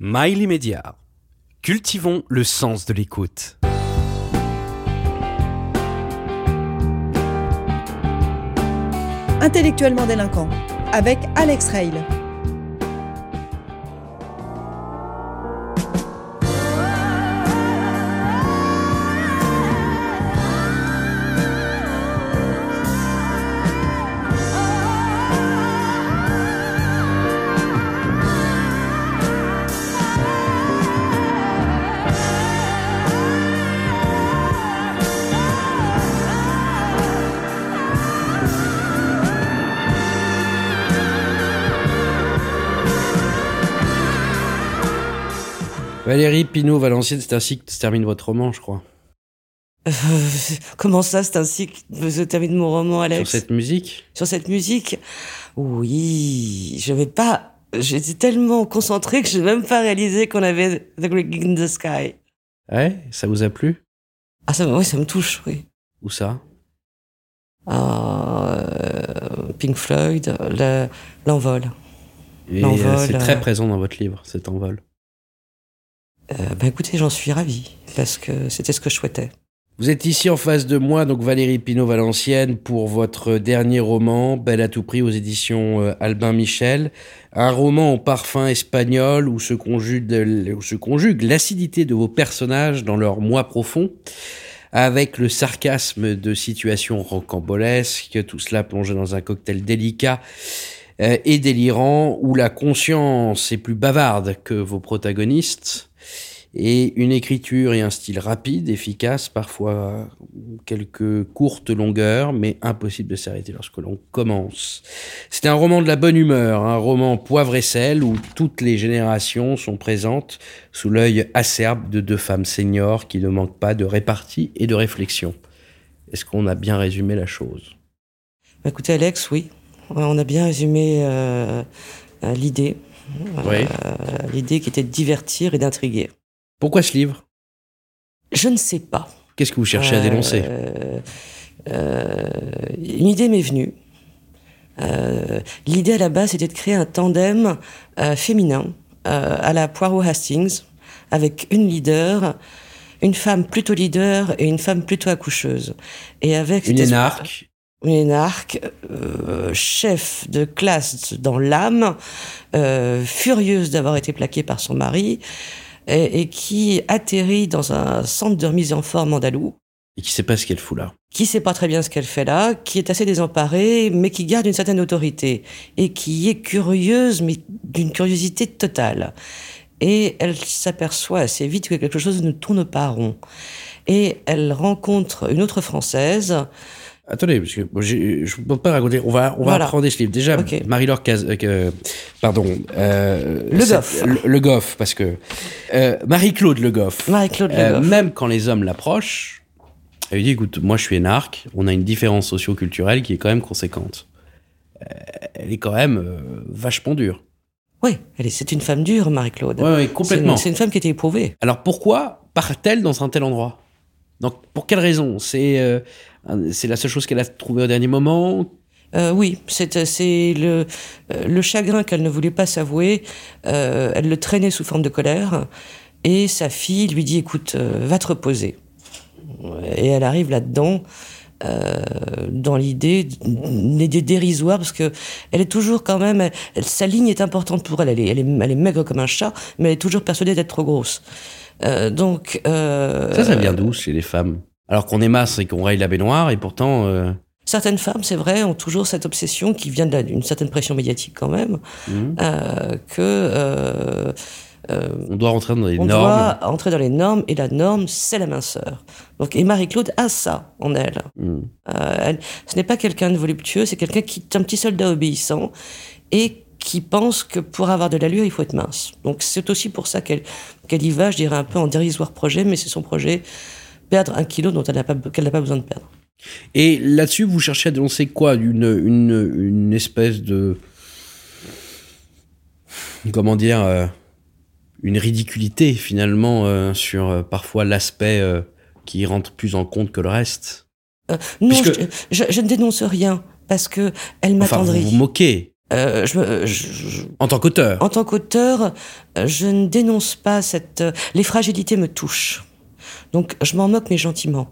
Mail immédiat. Cultivons le sens de l'écoute. Intellectuellement délinquant avec Alex Rail. Valérie Pinault Valenciennes, c'est ainsi que se termine votre roman, je crois. Euh, comment ça, c'est ainsi que se termine mon roman, Alex? Sur cette musique? Sur cette musique? Oui, je vais pas. J'étais tellement concentré que je n'ai même pas réalisé qu'on avait The Great Gig in the Sky. Ouais, ça vous a plu? Ah, ça, oui, ça me touche, oui. Où ça? Ah, euh, Pink Floyd, le- l'envol. Et L'envol, euh, c'est très euh, présent dans votre livre, cet envol. Ben écoutez, j'en suis ravi parce que c'était ce que je souhaitais. Vous êtes ici en face de moi, donc Valérie Pinault Valenciennes, pour votre dernier roman, Belle à tout prix aux éditions euh, Albin Michel. Un roman au parfum espagnol où se conjugue, où se conjugue l'acidité de vos personnages dans leur moi profond, avec le sarcasme de situations rocambolesques, tout cela plongé dans un cocktail délicat euh, et délirant, où la conscience est plus bavarde que vos protagonistes et une écriture et un style rapide, efficace, parfois quelques courtes longueurs, mais impossible de s'arrêter lorsque l'on commence. C'est un roman de la bonne humeur, un roman poivre et sel où toutes les générations sont présentes sous l'œil acerbe de deux femmes seniors qui ne manquent pas de répartie et de réflexion. Est-ce qu'on a bien résumé la chose? Ben, écoutez, Alex, oui, on a bien résumé euh, euh, l'idée. Oui. Euh, l'idée qui était de divertir et d'intriguer. Pourquoi ce livre? Je ne sais pas. Qu'est-ce que vous cherchez à dénoncer? Euh, euh, une idée m'est venue. Euh, L'idée à la base c'était de créer un tandem euh, féminin euh, à la Poirot Hastings avec une leader, une femme plutôt leader et une femme plutôt accoucheuse. Et avec Une énarque une énarque, euh, chef de classe dans l'âme, euh, furieuse d'avoir été plaquée par son mari, et, et qui atterrit dans un centre de remise en forme andalou, et qui sait pas ce qu'elle fout là. qui sait pas très bien ce qu'elle fait là, qui est assez désemparée, mais qui garde une certaine autorité, et qui est curieuse, mais d'une curiosité totale. Et elle s'aperçoit assez vite que quelque chose ne tourne pas rond. Et elle rencontre une autre Française, Attendez, parce que bon, je ne peux pas raconter. On va, on va Voilà. apprendre ce livre. Déjà. Marie-Laure Caz... euh, pardon. euh, Le Goff. Le, le Goff, parce que... euh, Marie-Claude Le Goff. Marie-Claude Le Goff. même quand les hommes l'approchent, elle lui dit, écoute, moi je suis énarque, on a une différence socio-culturelle qui est quand même conséquente. Elle est quand même vachement dure. Oui, c'est une femme dure, Marie-Claude. Ouais, C'est complètement. c'est une femme qui était éprouvée. Alors pourquoi part-elle dans un tel endroit? Donc, pour quelle raison? C'est euh, c'est la seule chose qu'elle a trouvée au dernier moment Euh, oui, c'est, c'est le, euh, le chagrin qu'elle ne voulait pas s'avouer. euh, elle le traînait sous forme de colère. Et sa fille lui dit, écoute, euh, va te reposer. Et elle arrive là-dedans, euh, dans l'idée, une idée dérisoire, parce que elle est toujours quand même, elle- sa ligne est importante pour elle. Elle est, elle est, elle est maigre comme un chat, mais elle est toujours persuadée d'être trop grosse. Euh, donc, euh, Ça, ça vient d'où chez les femmes? Alors qu'on est masse et qu'on raye la baignoire, et pourtant... euh, Certaines femmes, c'est vrai, ont toujours cette obsession qui vient d'une certaine pression médiatique quand même, hmm, euh, que euh, on doit rentrer dans les on normes. doit entrer dans les normes et la norme, c'est la minceur. Donc, et Marie-Claude a ça en elle. Euh, elle- ce n'est pas quelqu'un de voluptueux, c'est quelqu'un qui est un petit soldat obéissant et qui pense que pour avoir de l'allure, il faut être mince. Donc c'est aussi pour ça qu'elle qu'elle y va, je dirais un peu en dérisoire projet, mais c'est son projet perdre un kilo dont elle n'a pas, qu'elle n'a pas besoin de perdre. Et là-dessus, vous cherchez à dénoncer quoi? Une, une, une espèce de... Comment dire euh, Une ridiculité, finalement, euh, sur euh, parfois l'aspect qui rentre plus en compte que le reste? Non, Puisque- je, je- je ne dénonce rien parce que elle Enfin, vous vous moquez. Euh, je, je, en tant qu'auteur En tant qu'auteur, je ne dénonce pas cette... Les fragilités me touchent. Donc je m'en moque, mais gentiment.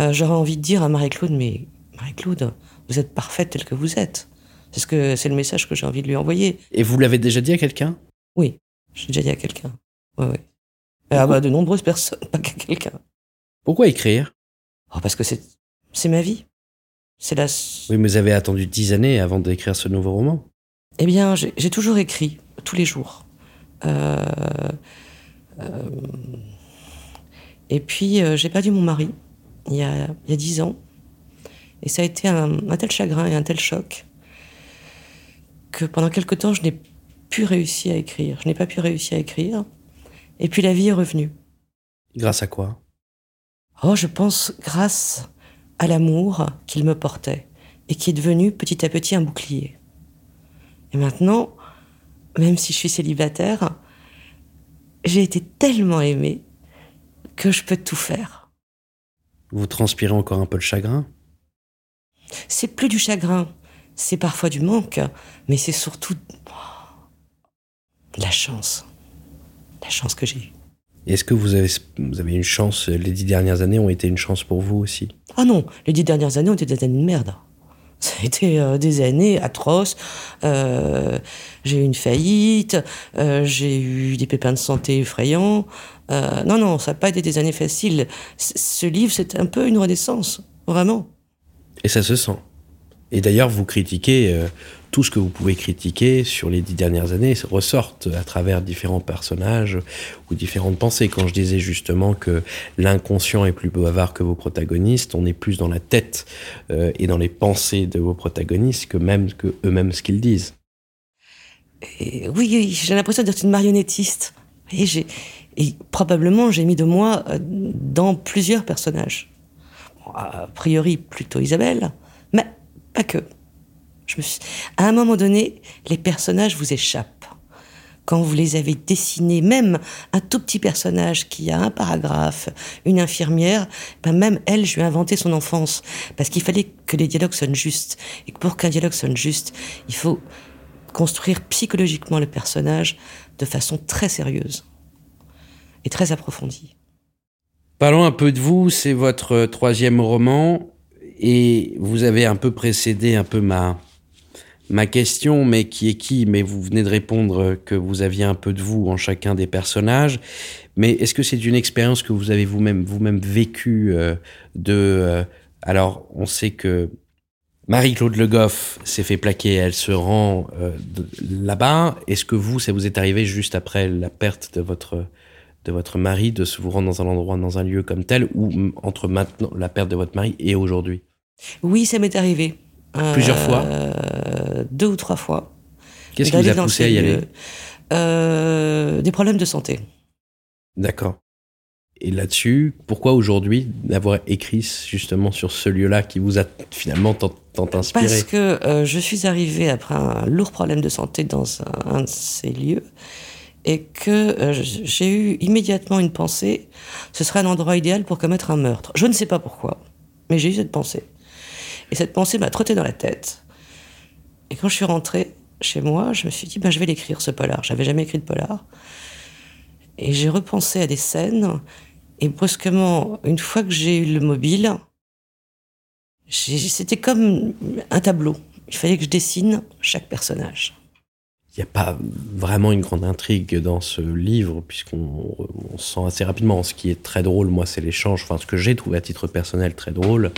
Euh, J'aurais envie de dire à Marie-Claude, mais Marie-Claude, vous êtes parfaite telle que vous êtes. C'est ce que c'est le message que j'ai envie de lui envoyer. Et vous l'avez déjà dit à quelqu'un? Oui, j'ai déjà dit à quelqu'un. Ouais, ouais. Ah bah, de nombreuses personnes, pas qu'à quelqu'un. Pourquoi écrire? Oh, Parce que c'est c'est ma vie. C'est la. Oui, mais vous avez attendu dix années avant d'écrire ce nouveau roman. Eh bien, j'ai toujours écrit tous les jours. Euh, euh, et puis, euh, j'ai perdu mon mari il y a dix ans. Et ça a été un, un, tel chagrin et un tel choc que pendant quelque temps, je n'ai plus réussi à écrire. Je n'ai pas pu réussir à écrire. Et puis la vie est revenue. Grâce à quoi? Oh, je pense grâce à l'amour qu'il me portait et qui est devenu petit à petit un bouclier. Et maintenant, même si je suis célibataire, j'ai été tellement aimée que je peux tout faire. Vous transpirez encore un peu le chagrin? C'est plus du chagrin, c'est parfois du manque, mais c'est surtout la chance. La chance que j'ai eue. Est-ce que vous avez, vous avez une chance Les dix dernières années ont été une chance pour vous aussi? Ah non, les dix dernières années ont été des années de merde. Ça a été euh, des années atroces. Euh, j'ai eu une faillite, euh, j'ai eu des pépins de santé effrayants. Euh, non, non, ça n'a pas été des années faciles. C ce livre, c'est un peu une renaissance, vraiment. Et ça se sent. Et d'ailleurs, vous critiquez euh, tout ce que vous pouvez critiquer sur les dix dernières années ressortent à travers différents personnages ou différentes pensées. Quand je disais justement que l'inconscient est plus bavard que vos protagonistes, on est plus dans la tête euh, et dans les pensées de vos protagonistes que même que eux-mêmes ce qu'ils disent. Et oui, j'ai l'impression d'être une marionnettiste. Et, et probablement j'ai mis de moi euh, dans plusieurs personnages. A priori plutôt Isabelle, mais pas que. À un moment donné, les personnages vous échappent. Quand vous les avez dessinés, même un tout petit personnage qui a un paragraphe, une infirmière, ben même elle, je lui ai inventé son enfance. Parce qu'il fallait que les dialogues sonnent justes. Et pour qu'un dialogue sonne juste, il faut construire psychologiquement le personnage de façon très sérieuse très approfondie. Parlons un peu de vous, c'est votre troisième roman et vous avez un peu précédé un peu ma, ma question, mais qui est qui? Mais vous venez de répondre que vous aviez un peu de vous en chacun des personnages. Mais est-ce que c'est une expérience que vous avez vous-même vous-même vécue euh, de euh, Alors, on sait que Marie-Claude Le Goff s'est fait plaquer, elle se rend euh, là-bas. Est-ce que vous, ça vous est arrivé juste après la perte de votre de votre mari de se vous rendre dans un endroit, dans un lieu comme tel, ou entre maintenant la perte de votre mari et aujourd'hui? Oui, ça m'est arrivé. Plusieurs fois? euh, Deux ou trois fois. Qu'est-ce qui vous a poussé à y aller? Euh, Des problèmes de santé. D'accord. Et là-dessus, pourquoi aujourd'hui d'avoir écrit justement sur ce lieu-là qui vous a finalement tant, tant inspiré? Parce que euh, je suis arrivée après un lourd problème de santé dans un, un de ces lieux et que euh, j'ai eu immédiatement une pensée, ce serait un endroit idéal pour commettre un meurtre. Je ne sais pas pourquoi, mais j'ai eu cette pensée. Et cette pensée m'a trotté dans la tête. Et quand je suis rentrée chez moi, je me suis dit, ben, je vais l'écrire, ce polar. J'avais jamais écrit de polar. Et j'ai repensé à des scènes, et brusquement, une fois que j'ai eu le mobile, c'était comme un tableau. Il fallait que je dessine chaque personnage il n'y a pas vraiment une grande intrigue dans ce livre, puisqu'on on sent assez rapidement. Ce qui est très drôle, moi, c'est l'échange. Enfin, ce que j'ai trouvé à titre personnel très drôle,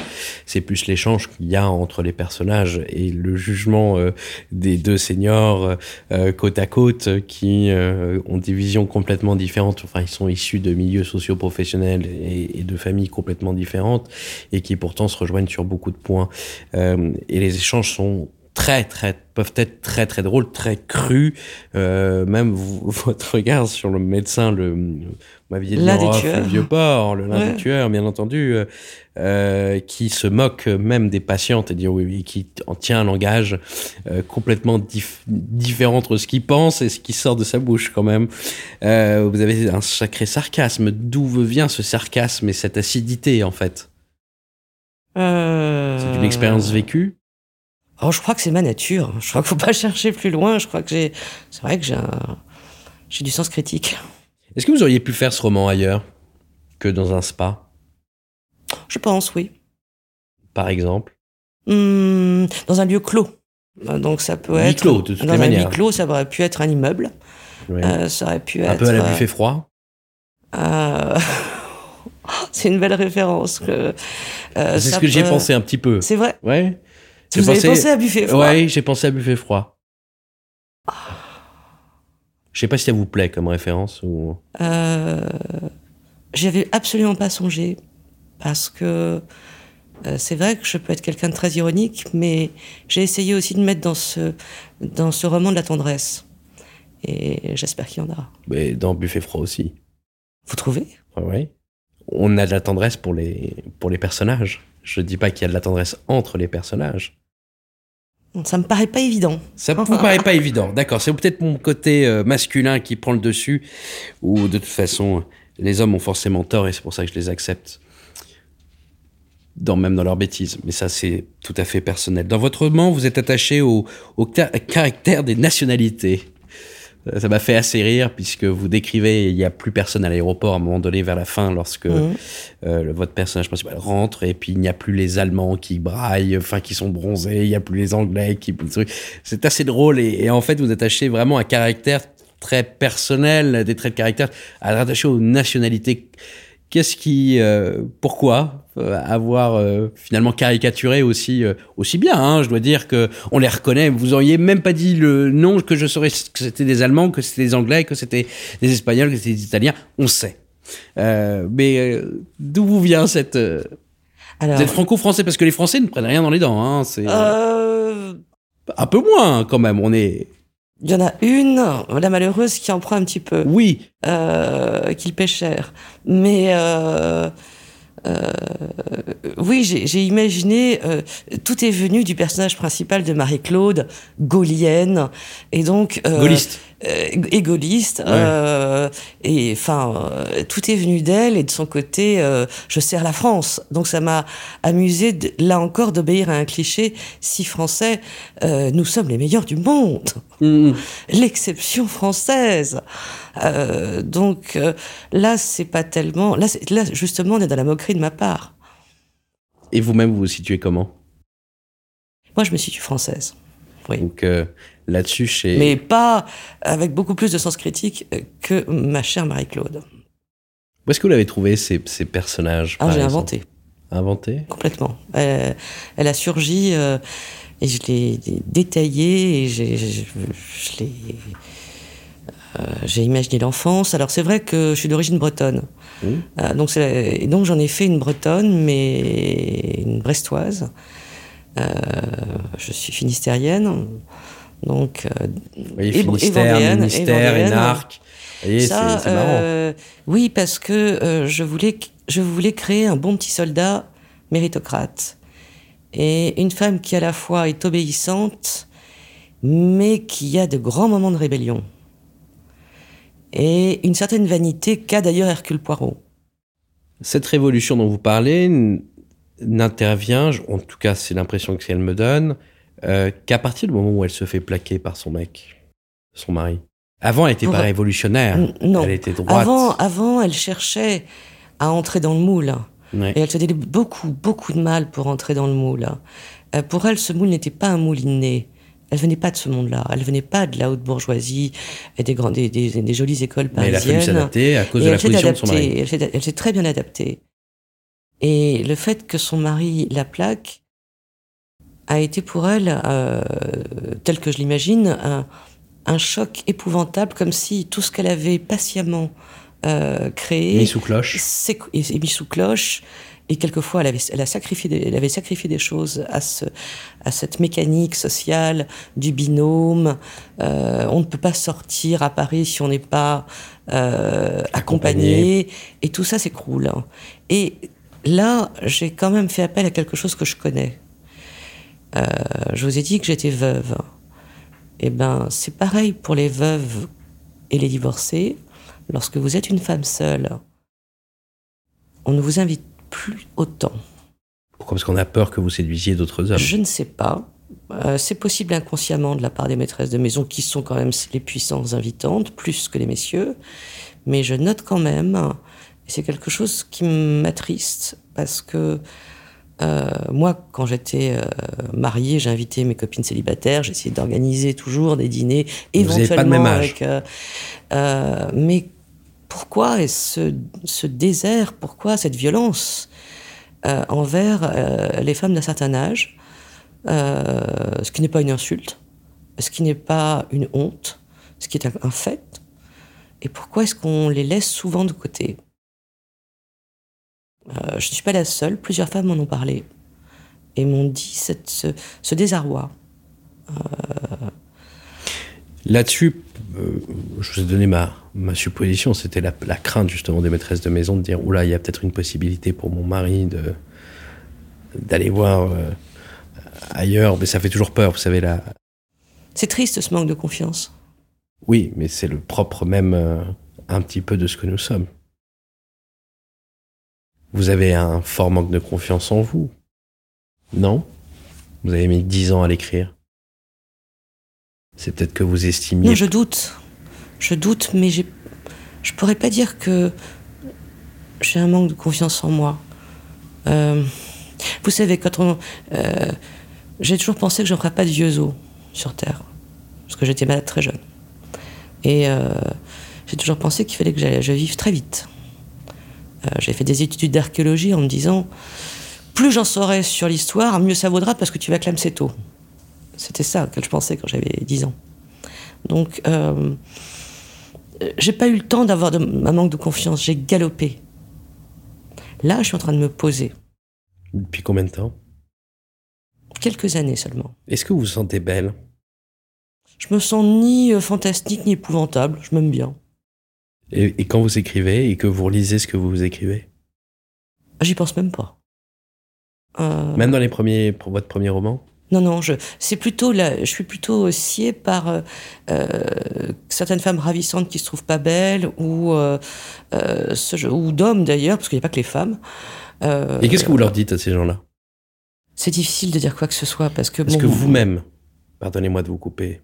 c'est plus l'échange qu'il y a entre les personnages et le jugement euh, des deux seniors euh, côte à côte qui euh, ont des visions complètement différentes. Enfin, ils sont issus de milieux socio-professionnels et, de familles complètement différentes et qui pourtant se rejoignent sur beaucoup de points. et les échanges sont très très peuvent être très très drôles, très crus. Euh, même votre regard sur le médecin, le m'aviez dit le vieux porc, le l'un tueur, bien entendu, euh, euh, qui se moque même des patientes et dit oui, qui en tient un langage euh, complètement différent entre ce qu'il pense et ce qui sort de sa bouche quand même. Vous avez un sacré sarcasme. D'où vient ce sarcasme et cette acidité en fait? C'est une expérience vécue? Oh, je crois que c'est ma nature. Je crois qu'il faut pas chercher plus loin. Je crois que j'ai. C'est vrai que j'ai un... j'ai du sens critique. Est-ce que vous auriez pu faire ce roman ailleurs que dans un spa, Je pense, oui. par exemple? Hmm, dans un lieu clos. Euh, Donc ça peut être. clos, de toutes dans les un manières. clos, ça aurait pu être un immeuble. Oui. Euh, ça aurait pu Un être. peu à la euh, buffet froid? Euh, c'est une belle référence. Que, euh, C'est ce que j'ai pensé un petit peu. C'est vrai. Ouais. Vous J'ai avez pensé à buffet froid Ouais, j'ai pensé à buffet froid. Je sais pas si ça vous plaît comme référence ou. Euh, J'y avais absolument pas songé parce que euh, c'est vrai que je peux être quelqu'un de très ironique, mais j'ai essayé aussi de mettre dans ce dans ce roman de la tendresse. Et j'espère qu'il y en a. Mais dans buffet froid aussi. Vous trouvez? Ouais. On a de la tendresse pour les pour les personnages. Je dis pas qu'il y a de la tendresse entre les personnages. Ça me paraît pas évident. Ça vous paraît pas évident. D'accord, c'est peut-être mon côté euh, masculin qui prend le dessus, ou de toute façon, les hommes ont forcément tort et c'est pour ça que je les accepte. Dans, même dans leurs bêtises. Mais ça, c'est tout à fait personnel. Dans votre roman, vous êtes attaché au, au ca- caractère des nationalités. Ça m'a fait assez rire puisque vous décrivez, il n'y a plus personne à l'aéroport à un moment donné vers la fin lorsque Mhm. euh, votre personnage principal rentre et puis il n'y a plus les Allemands qui braillent, enfin qui sont bronzés, il n'y a plus les Anglais qui... C'est assez drôle et, et en fait vous attachez vraiment un caractère très personnel, des traits de caractère, à rattacher aux nationalités. Qu'est-ce qui, euh, pourquoi euh, avoir euh, finalement caricaturé aussi euh, aussi bien hein, Je dois dire que on les reconnaît. Vous auriez même pas dit le nom que je saurais que c'était des Allemands, que c'était des Anglais, que c'était des Espagnols, que c'était des Italiens. On sait. Euh, mais euh, d'où vous vient cette euh, Alors, Vous êtes franco-français? Parce que les Français ne prennent rien dans les dents. Hein, c'est euh, un peu moins quand même. On est il y en a une, la malheureuse, qui en prend un petit peu. oui. euh, qu'il paie cher. Mais euh, euh, oui, j'ai imaginé, euh, tout est venu du personnage principal de Marie-Claude, gaulienne, et donc... euh, Gaulliste. euh, et gaulliste, euh, et enfin, euh, tout est venu d'elle et de son côté, euh, je sers la France. Donc ça m'a amusé, de- là encore, d'obéir à un cliché si français, euh, nous sommes les meilleurs du monde Mm. l'exception française. Euh, donc euh, là, c'est pas tellement. Là, là, justement, on est dans la moquerie de ma part. Et vous-même, vous vous situez comment? Moi, je me situe française. Oui. Donc euh, là-dessus, chez. Mais pas avec beaucoup plus de sens critique que ma chère Marie-Claude. Où est-ce que vous l'avez trouvé ces, ces personnages Ah, j'ai inventé, Inventé? Complètement. Elle, elle a surgi euh, et je l'ai détaillé et je l'ai. Euh, j'ai imaginé l'enfance. Alors c'est vrai que je suis d'origine bretonne. Mhm. Euh, donc, et donc j'en ai fait une bretonne, mais une brestoise. Euh, je suis finistérienne. Donc, Et- et Finistère, et Ministère. Énarque. Ça, c'est marrant. oui, parce que je, voulais, je voulais créer un bon petit soldat méritocrate. Et une femme qui à la fois est obéissante, mais qui a de grands moments de rébellion. Et une certaine vanité qu'a d'ailleurs Hercule Poirot. Cette révolution dont vous parlez n'intervient, en tout cas c'est l'impression que elle me donne, euh, qu'à partir du moment où elle se fait plaquer par son mec, son mari. Avant, elle n'était pas révolutionnaire. Non. Elle était droite. Avant, avant, elle cherchait à entrer dans le moule. Ouais. Et elle se donnait beaucoup, beaucoup de mal pour entrer dans le moule. Euh, pour elle, ce moule n'était pas un moule inné. Elle venait pas de ce monde-là. Elle venait pas de la haute bourgeoisie et des, grands, des, des, des jolies écoles Mais elle a fallu parisiennes. s'adapter à cause Et de la elle s'est position de son mari. Elle s'est- très bien adaptée. Et le fait que son mari la plaque a été pour elle, euh, tel que je l'imagine, un, un choc épouvantable, comme si tout ce qu'elle avait patiemment euh, créé Mis sous cloche. est mis sous cloche. Et quelquefois, elle avait, elle a sacrifié des, elle avait sacrifié des choses à, ce, à cette mécanique sociale du binôme. Euh, on ne peut pas sortir à Paris si on n'est pas euh, accompagné. Et tout ça s'écroule. Et là, j'ai quand même fait appel à quelque chose que je connais. Euh, je vous ai dit que j'étais veuve. Eh ben, c'est pareil pour les veuves et les divorcés. Lorsque vous êtes une femme seule, on ne vous invite plus autant. Pourquoi? Parce qu'on a peur que vous séduisiez d'autres hommes. Je ne sais pas. Euh, c'est possible inconsciemment de la part des maîtresses de maison qui sont quand même les puissances invitantes, plus que les messieurs. Mais je note quand même, et c'est quelque chose qui m'attriste, parce que euh, moi, quand j'étais euh, mariée, j'invitais mes copines célibataires, j'essayais d'organiser toujours des dîners, éventuellement pas de même âge. avec. Euh, mais pourquoi ce, ce désert Pourquoi cette violence euh, envers euh, les femmes d'un certain âge euh, Ce qui n'est pas une insulte, ce qui n'est pas une honte, ce qui est un, fait. Et pourquoi est-ce qu'on les laisse souvent de côté? Je ne suis pas la seule, plusieurs femmes m'en ont parlé et m'ont dit ce, ce désarroi. Là-dessus, je vous ai donné ma, ma supposition, c'était la, la crainte justement des maîtresses de maison de dire oula, il y a peut-être une possibilité pour mon mari de d'aller voir euh, ailleurs, mais ça fait toujours peur, vous savez là. C'est triste ce manque de confiance. Oui, mais c'est le propre même euh, un petit peu de ce que nous sommes. Vous avez un fort manque de confiance en vous, non? Vous avez mis dix ans à l'écrire. C'est peut-être que vous estimiez Non, je doute. Je doute, mais je pourrais pas dire que j'ai un manque de confiance en moi. Euh, vous savez, quand on. euh, j'ai toujours pensé que je ne ferais pas de vieux os sur Terre. Parce que j'étais malade très jeune. Et euh, j'ai toujours pensé qu'il fallait que j'aille- je vive très vite. J'ai fait des études d'archéologie en me disant plus j'en saurai sur l'histoire, mieux ça vaudra parce que tu vas clamser tôt. C'était ça que je pensais quand j'avais 10 ans. Donc, euh, j'ai pas eu le temps d'avoir un manque de confiance. J'ai galopé. Là, je suis en train de me poser. depuis combien de temps? Quelques années seulement. Est-ce que vous vous sentez belle? Je me sens ni euh, fantastique ni épouvantable. Je m'aime bien. et, et quand vous écrivez et que vous relisez ce que vous écrivez? J'y pense même pas. Euh, Même dans les premiers, pour votre premier roman? Non, non, je, c'est plutôt là, je suis plutôt sciée par euh, euh, certaines femmes ravissantes qui se trouvent pas belles ou euh, ce ou d'hommes d'ailleurs, parce qu'il n'y a pas que les femmes. Euh, Et qu'est-ce que vous leur dites à ces gens-là? C'est difficile de dire quoi que ce soit parce que Parce bon, que vous-même, pardonnez-moi de vous couper,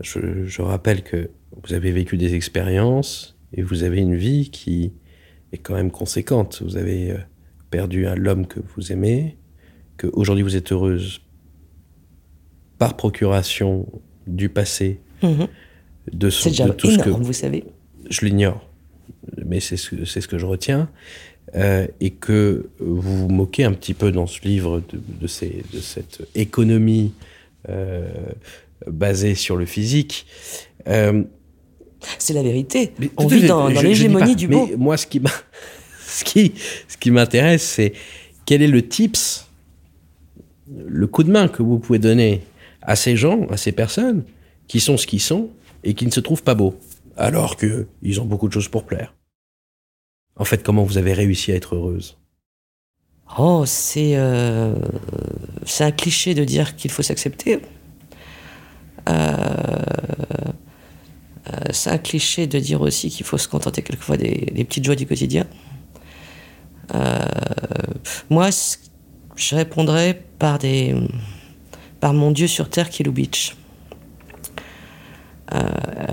je, je rappelle que vous avez vécu des expériences et vous avez une vie qui est quand même conséquente. Vous avez perdu un l'homme que vous aimez, que aujourd'hui vous êtes heureuse par procuration du passé, Mhm. de, son, déjà de tout ce que énorme, vous savez. je l'ignore, mais c'est ce, ce que je retiens, euh, et que vous vous moquez un petit peu dans ce livre de, de, ces, de cette économie euh, basée sur le physique. Euh, C'est la vérité. mais- On vit dans, l'hégémonie du beau. Mais moi, ce qui ce qui, ce qui m'intéresse, c'est quel est le tips, le coup de main que vous pouvez donner à ces gens, à ces personnes qui sont ce qu'ils sont et qui ne se trouvent pas beaux, alors que ils ont beaucoup de choses pour plaire. En fait, comment vous avez réussi à être heureuse? Oh, c'est euh, c'est un cliché de dire qu'il faut s'accepter. Euh, euh, c'est un cliché de dire aussi qu'il faut se contenter quelquefois des, petites joies du quotidien. Moi, c- je répondrais par des par mon Dieu sur terre qui est Lubitsch. Euh,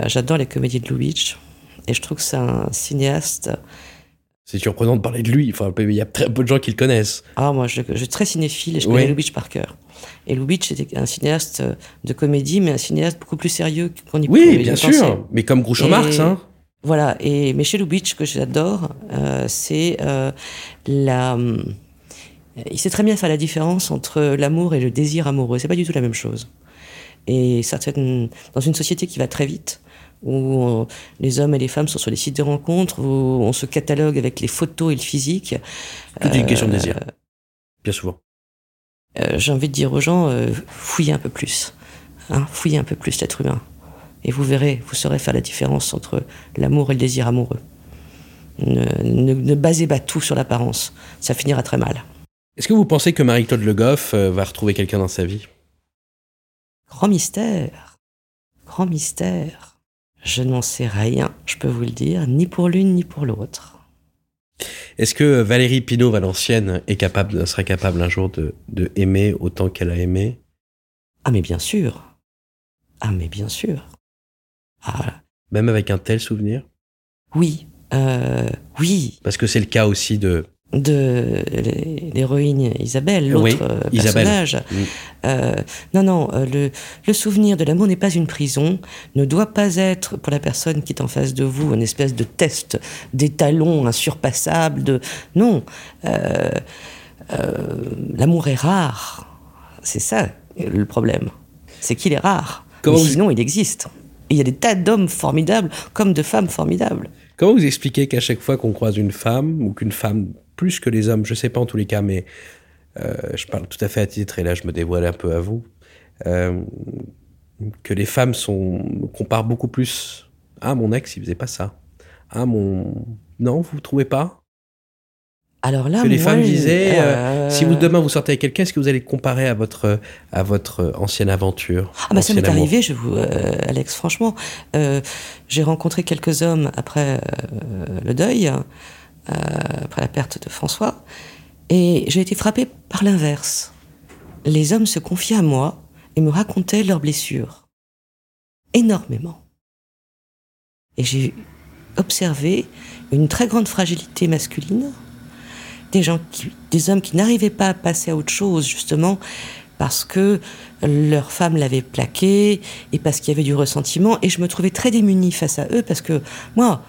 J'adore les comédies de Lubitsch et je trouve que c'est un cinéaste C'est surprenant de parler de lui. Enfin, il y a très peu de gens qui le connaissent. Ah, moi, je, je suis très cinéphile et je connais Lubitsch par cœur. Et Lubitsch était un cinéaste de comédie, mais un cinéaste beaucoup plus sérieux qu'on y Oui, bien penser. sûr. Mais comme Groucho Marx, hein. Voilà. Et, mais chez Lubitsch, que j'adore, euh, c'est euh, la. Hum, Il sait très bien faire la différence entre l'amour et le désir amoureux. C'est pas du tout la même chose. Et certaines, dans une société qui va très vite, où euh, les hommes et les femmes sont sur des sites de rencontres, où on se catalogue avec les photos et le physique, Tout est une question de euh, désir. Bien souvent. euh, j'ai envie de dire aux gens, euh, fouillez un peu plus. Hein, fouillez un peu plus l'être humain. Et vous verrez, vous saurez faire la différence entre l'amour et le désir amoureux. Ne, ne- ne basez pas tout sur l'apparence. Ça finira très mal. Est-ce que vous pensez que Marie-Claude Le Goff euh, va retrouver quelqu'un dans sa vie? Grand mystère. Grand mystère. Je n'en sais rien, je peux vous le dire, ni pour l'une ni pour l'autre. Est-ce que Valérie Pinault Valencienne est capable, serait capable un jour de, de aimer autant qu'elle a aimé? Ah mais bien sûr. Ah mais bien sûr. Ah, Même avec un tel souvenir? Oui, euh, oui, Parce que c'est le cas aussi de... de l'héroïne Isabelle, l'autre Oui, euh, Isabelle. personnage. Mm. Euh, non, non, euh, le, le souvenir de l'amour n'est pas une prison, ne doit pas être pour la personne qui est en face de vous une espèce de test d'étalon insurpassable. De... Non, euh, euh, l'amour est rare. C'est ça le problème. C'est qu'il est rare. Comment Mais vous- sinon, il existe. Il y a des tas d'hommes formidables comme de femmes formidables. Comment vous expliquez qu'à chaque fois qu'on croise une femme, ou qu'une femme, plus que les hommes, je sais pas en tous les cas, mais euh, je parle tout à fait à titre, et là je me dévoile un peu à vous, euh, que les femmes sont, comparent beaucoup plus. Ah, mon ex, il faisait pas ça. Ah, mon. Non, vous trouvez pas? Alors là, Que les moi, femmes disaient, euh, euh, si vous demain vous sortez avec quelqu'un, est-ce que vous allez le comparer à votre, à votre ancienne aventure? Ah bah ça m'est arrivé, je vous, euh, Alex, franchement. Euh, j'ai rencontré quelques hommes après euh, le deuil, euh, après la perte de François, et j'ai été frappée par l'inverse. Les hommes se confiaient à moi et me racontaient leurs blessures. Énormément. Et j'ai observé une très grande fragilité masculine, des gens qui, des hommes qui n'arrivaient pas à passer à autre chose, justement, parce que leur femme l'avait plaqué et parce qu'il y avait du ressentiment. Et je me trouvais très démunie face à eux parce que moi,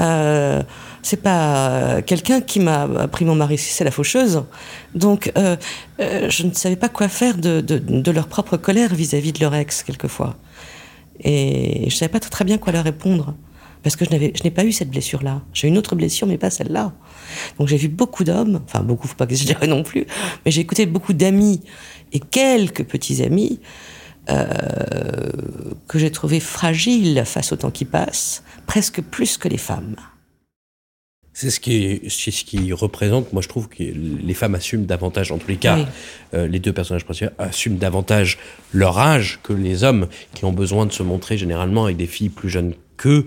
euh, c'est pas quelqu'un qui m'a pris mon mari, c'est la faucheuse. Donc, euh, euh, je ne savais pas quoi faire de, de- de leur propre colère vis-à-vis de leur ex, quelquefois. Et je savais pas très, bien quoi leur répondre. Parce que je n'ai pas eu cette blessure-là. J'ai une autre blessure, mais pas celle-là. Donc j'ai vu beaucoup d'hommes, enfin beaucoup, faut pas que je dirais non plus, mais j'ai écouté beaucoup d'amis et quelques petits amis euh, que j'ai trouvés fragiles face au temps qui passe, presque plus que les femmes. C'est ce qui, c'est ce qui représente, moi je trouve que les femmes assument davantage, en tous les cas, Oui. euh, les deux personnages principaux assument davantage leur âge que les hommes qui ont besoin de se montrer généralement avec des filles plus jeunes qu'eux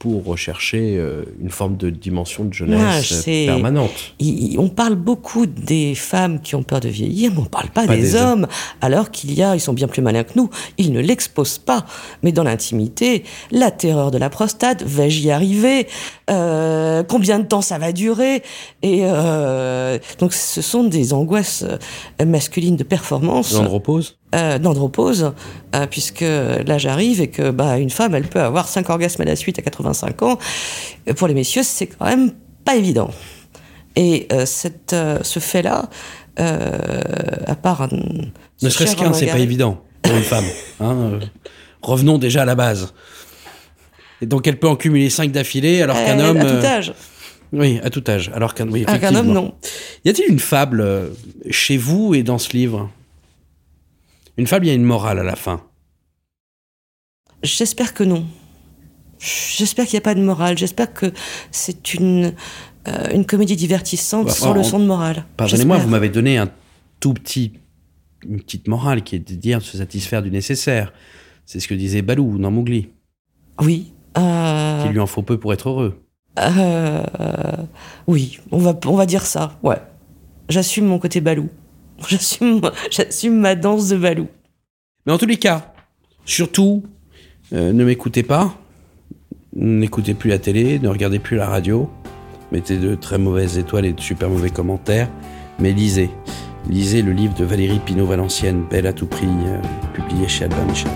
pour rechercher euh, une forme de dimension de jeunesse c'est- permanente. Il- on parle beaucoup des femmes qui ont peur de vieillir, mais on parle pas, Pas des, des hommes. Alors qu'il y a, ils sont bien plus malins que nous, ils ne l'exposent pas. Mais dans l'intimité, la terreur de la prostate, vais-je y arriver? Euh, Combien de temps ça va durer? Et euh, donc, ce sont des angoisses masculines de performance L'andropause euh, d'andropause, euh, puisque là j'arrive et que bah, une femme, elle peut avoir cinq orgasmes à la suite à 85 ans. Pour les messieurs, c'est quand même pas évident. Et euh, cette, euh, ce fait-là, euh, à part un, Ne ce serait-ce qu'un, c'est pas évident pour une femme. hein, revenons déjà à la base. Et donc elle peut en cumuler cinq d'affilée, alors qu'un homme. à tout âge, Oui, à tout âge. Alors qu'un oui, qu'un homme non. Y a-t-il une fable chez vous et dans ce livre? Une fable, il y a une morale à la fin. J'espère que non. J'espère qu'il n'y a pas de morale. J'espère que c'est une, euh, une comédie divertissante Bah, sans en- leçon de morale. Pardonnez-moi, vous m'avez donné un tout petit, une petite morale qui est de dire de se satisfaire du nécessaire. C'est ce que disait Balou dans Mowgli. Oui. euh, Qu'il lui en faut peu pour être heureux. Euh, oui, on va, on va dire ça, ouais. J'assume mon côté balou. J'assume, j'assume ma danse de balou. Mais en tous les cas, surtout, euh, ne m'écoutez pas. N'écoutez plus la télé, ne regardez plus la radio. Mettez de très mauvaises étoiles et de super mauvais commentaires. Mais lisez. Lisez le livre de Valérie Pinault-Valencienne, Belle à tout prix, euh, publié chez Albin Michel.